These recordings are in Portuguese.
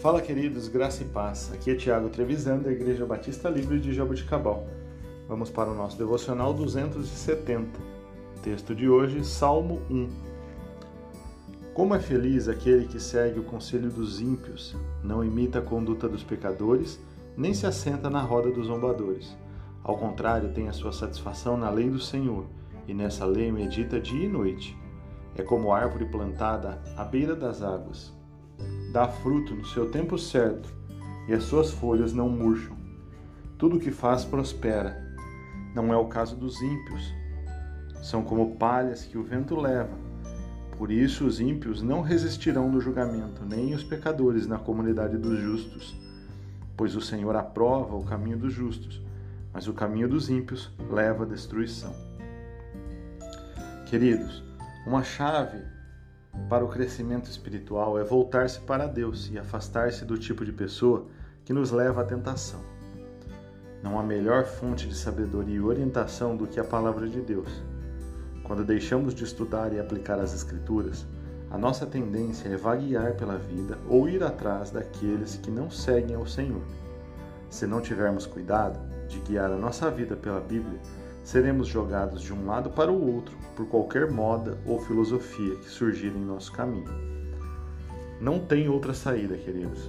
Fala, queridos, graça e paz. Aqui é Tiago Trevisan, da Igreja Batista Livre de Jaboticabal. Vamos para o nosso devocional 270. Texto de hoje, Salmo 1. Como é feliz aquele que segue o conselho dos ímpios, não imita a conduta dos pecadores, nem se assenta na roda dos zombadores. Ao contrário, tem a sua satisfação na lei do Senhor, e nessa lei medita dia e noite. É como árvore plantada à beira das águas dá fruto no seu tempo certo e as suas folhas não murcham. Tudo o que faz prospera. Não é o caso dos ímpios. São como palhas que o vento leva. Por isso os ímpios não resistirão no julgamento, nem os pecadores na comunidade dos justos. Pois o Senhor aprova o caminho dos justos, mas o caminho dos ímpios leva à destruição. Queridos, uma chave para o crescimento espiritual é voltar-se para Deus e afastar-se do tipo de pessoa que nos leva à tentação. Não há melhor fonte de sabedoria e orientação do que a palavra de Deus. Quando deixamos de estudar e aplicar as Escrituras, a nossa tendência é vaguear pela vida ou ir atrás daqueles que não seguem ao Senhor. Se não tivermos cuidado de guiar a nossa vida pela Bíblia, seremos jogados de um lado para o outro por qualquer moda ou filosofia que surgir em nosso caminho. Não tem outra saída, queridos.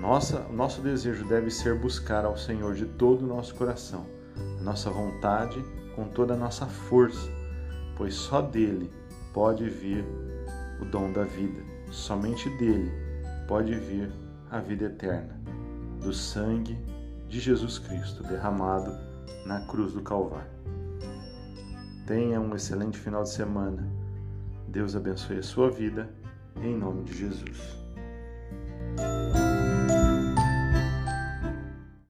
Nossa, nosso desejo deve ser buscar ao Senhor de todo o nosso coração, nossa vontade com toda a nossa força, pois só dele pode vir o dom da vida. Somente dele pode vir a vida eterna, do sangue de Jesus Cristo derramado na cruz do Calvário. Tenha um excelente final de semana. Deus abençoe a sua vida, em nome de Jesus.